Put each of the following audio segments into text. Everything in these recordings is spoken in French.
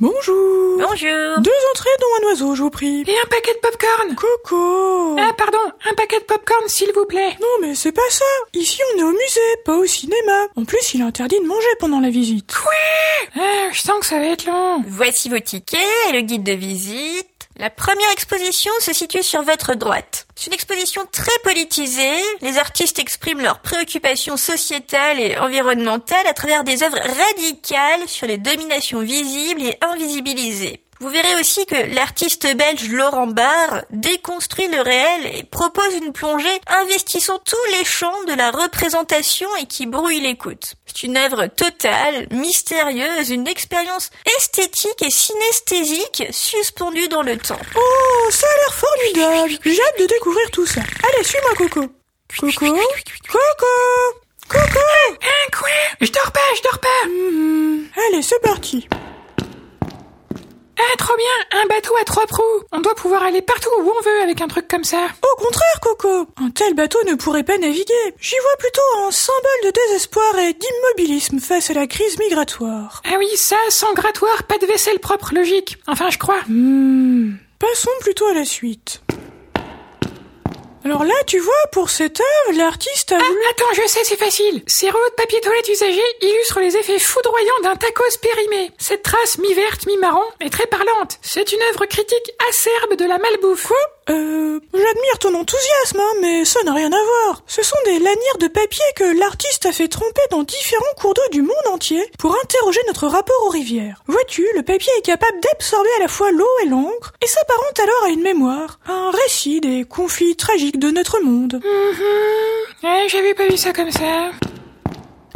Bonjour. Bonjour. Deux entrées dont un oiseau, je vous prie. Et un paquet de popcorn. Coco. Ah, pardon, un paquet de popcorn, s'il vous plaît. Non, mais c'est pas ça. Ici, on est au musée, pas au cinéma. En plus, il est interdit de manger pendant la visite. Quoi? Ah, je sens que ça va être long. Voici vos tickets et le guide de visite. La première exposition se situe sur votre droite. C'est une exposition très politisée. Les artistes expriment leurs préoccupations sociétales et environnementales à travers des œuvres radicales sur les dominations visibles et invisibilisées. Vous verrez aussi que l'artiste belge Laurent Barre déconstruit le réel et propose une plongée investissant tous les champs de la représentation et qui brouille l'écoute. C'est une œuvre totale, mystérieuse, une expérience esthétique et synesthésique suspendue dans le temps. Oh, ça a l'air formidable. J'ai hâte de découvrir tout ça. Allez, suis-moi, Coco. Coco. Coco. Coco. Hein, quoi Je dors pas, je dors pas. Hmm, Allez, c'est parti. Ah, trop bien, un bateau à trois proues. On doit pouvoir aller partout où on veut avec un truc comme ça. Au contraire, Coco. Un tel bateau ne pourrait pas naviguer. J'y vois plutôt un symbole de désespoir et d'immobilisme face à la crise migratoire. Ah oui, ça, sans grattoir, pas de vaisselle propre, logique. Enfin, je crois. Hmm. Passons plutôt à la suite. Alors là, tu vois, pour cette œuvre, l'artiste a Ah, attends, je sais, c'est facile. Ces rouleaux de papier toilette usagés illustrent les effets foudroyants d'un tacos périmé. Cette trace mi-verte, mi-marron est très parlante. C'est une œuvre critique acerbe de la malbouffe. Quoi? Euh... J'admire ton enthousiasme, hein, mais ça n'a rien à voir. Ce sont des lanières de papier que l'artiste a fait tremper dans différents cours d'eau du monde entier pour interroger notre rapport aux rivières. Vois-tu, le papier est capable d'absorber à la fois l'eau et l'encre, et s'apparente alors à une mémoire, un récit des conflits tragiques de notre monde. Mhm. Ouais, j'avais pas vu ça comme ça.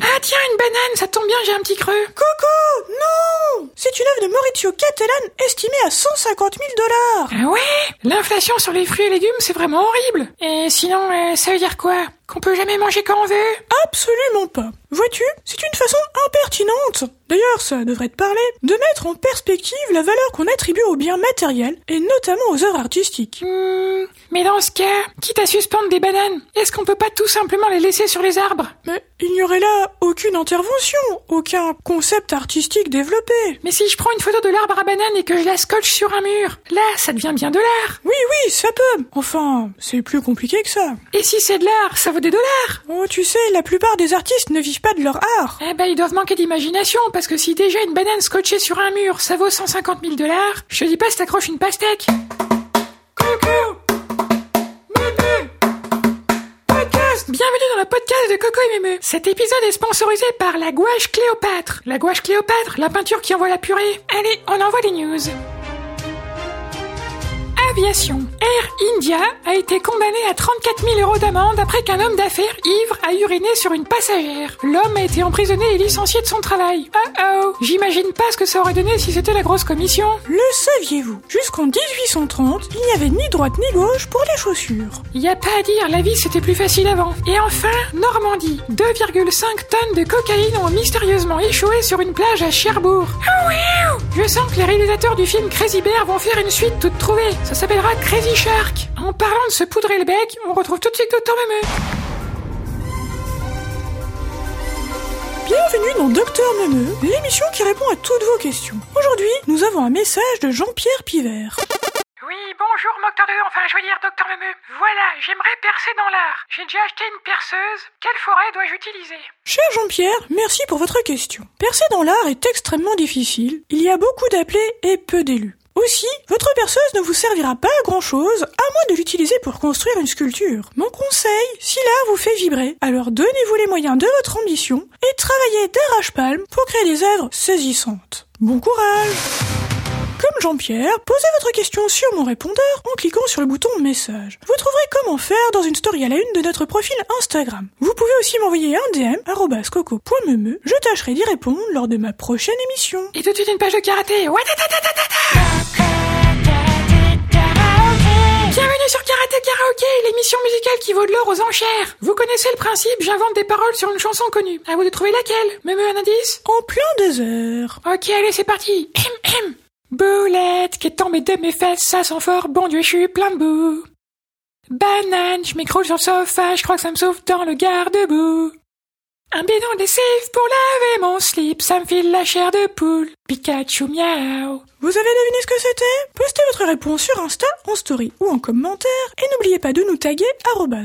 Ah tiens, une banane, ça tombe bien, j'ai un petit creux. Coco Non C'est une œuvre de Maurizio Cattelan estimée à 150 000 dollars Ah ouais? L'inflation sur les fruits et légumes, c'est vraiment horrible. Et sinon, euh, ça veut dire quoi? Qu'on peut jamais manger quand on veut Absolument pas. Vois-tu, c'est une façon impertinente, d'ailleurs ça devrait te parler, de mettre en perspective la valeur qu'on attribue aux biens matériels, et notamment aux œuvres artistiques. Hmm, mais dans ce cas, quitte à suspendre des bananes, est-ce qu'on peut pas tout simplement les laisser sur les arbres? Mais il n'y aurait là aucune intervention, aucun concept artistique développé. Mais si je prends une photo de l'arbre à banane et que je la scotche sur un mur, là, ça devient bien de l'art. Oui, oui, ça peut. Enfin, c'est plus compliqué que ça. Et si c'est de l'art, ça vaut des dollars. Oh, tu sais, la plupart des artistes ne vivent pas de leur art. Eh ben, ils doivent manquer d'imagination, parce que si déjà une banane scotchée sur un mur, ça vaut 150 000 dollars, je te dis pas si t'accroches une pastèque. Podcast Bienvenue dans le podcast de Coco et Mémé. Cet épisode est sponsorisé par la gouache Cléopâtre. La gouache Cléopâtre, la peinture qui envoie la purée. Allez, on envoie les news. Aviation. Air India a été condamné à 34 000 euros d'amende après qu'un homme d'affaires ivre a uriné sur une passagère. L'homme a été emprisonné et licencié de son travail. Oh oh J'imagine pas ce que ça aurait donné si c'était la grosse commission. Le saviez-vous? Jusqu'en 1830, il n'y avait ni droite ni gauche pour les chaussures. Y a pas à dire, la vie c'était plus facile avant. Et enfin, Normandie. 2,5 tonnes de cocaïne ont mystérieusement échoué sur une plage à Cherbourg. Ah ouais Je sens que les réalisateurs du film Crazy Bear vont faire une suite toute trouvée. Ça s'appellera Crazy Shark. En parlant de se poudrer le bec, on retrouve tout de suite Docteur Memeux. Bienvenue dans Docteur Memeux, l'émission qui répond à toutes vos questions. Aujourd'hui, nous avons un message de Jean-Pierre Pivert. Oui, bonjour Docteur 2, enfin je veux dire Docteur Memeux. Voilà, j'aimerais percer dans l'art. J'ai déjà acheté une perceuse. Quelle forêt dois-je utiliser? Cher Jean-Pierre, merci pour votre question. Percer dans l'art est extrêmement difficile. Il y a beaucoup d'appelés et peu d'élus. Aussi, votre perceuse ne vous servira pas à grand chose, à moins de l'utiliser pour construire une sculpture. Mon conseil, si l'art vous fait vibrer, alors donnez-vous les moyens de votre ambition et travaillez d'arrache-palme pour créer des œuvres saisissantes. Bon courage comme Jean-Pierre, posez votre question sur mon répondeur en cliquant sur le bouton message. Vous trouverez comment faire dans une story à la une de notre profil Instagram. Vous pouvez aussi m'envoyer un DM coco.memeux. Je tâcherai d'y répondre lors de ma prochaine émission. Et tout de suite une page de karaté. Bienvenue sur Karaté Karaoké, l'émission musicale qui vaut de l'or aux enchères. Vous connaissez le principe, j'invente des paroles sur une chanson connue. À vous de trouver laquelle Même un indice? En plein désert. Ok, allez, c'est parti. Boulette qui est tombée de mes fesses, ça sent fort, bon Dieu, je suis plein de boue. Banane, je m'écroule sur le sofa, je crois que ça me sauve dans le garde-boue. Un bidon lessive pour laver mon slip, ça me file la chair de poule. Pikachu miaou. Vous avez deviné ce que c'était? Postez votre réponse sur Insta, en story ou en commentaire et n'oubliez pas de nous taguer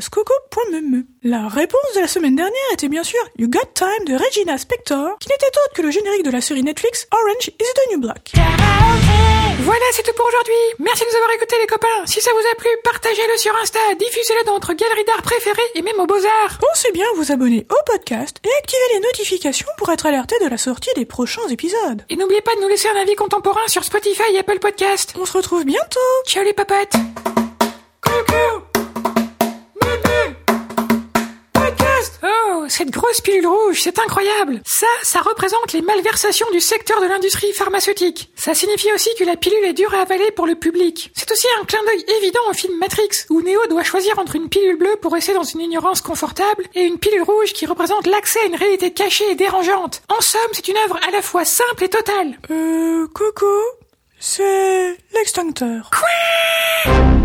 coco.meme. La réponse de la semaine dernière était bien sûr You Got Time de Regina Spector, qui n'était autre que le générique de la série Netflix Orange is the New Black. Voilà, c'est tout pour aujourd'hui. Merci de nous avoir écoutés les copains. Si ça vous a plu, partagez-le sur Insta, diffusez-le dans votre galerie d'art préférée et même aux beaux-arts. Pensez bien à vous abonner au podcast et activer les notifications pour être alerté de la sortie des prochains épisodes. Et n'oubliez pas de nous laisser un avis contemporain sur Spotify et Apple Podcast. On se retrouve bientôt Ciao les papotes cette grosse pilule rouge, c'est incroyable Ça, ça représente les malversations du secteur de l'industrie pharmaceutique. Ça signifie aussi que la pilule est dure à avaler pour le public. C'est aussi un clin d'œil évident au film Matrix, où Neo doit choisir entre une pilule bleue pour rester dans une ignorance confortable et une pilule rouge qui représente l'accès à une réalité cachée et dérangeante. En somme, c'est une œuvre à la fois simple et totale. Euh, Coco, c'est l'extincteur. Quoi?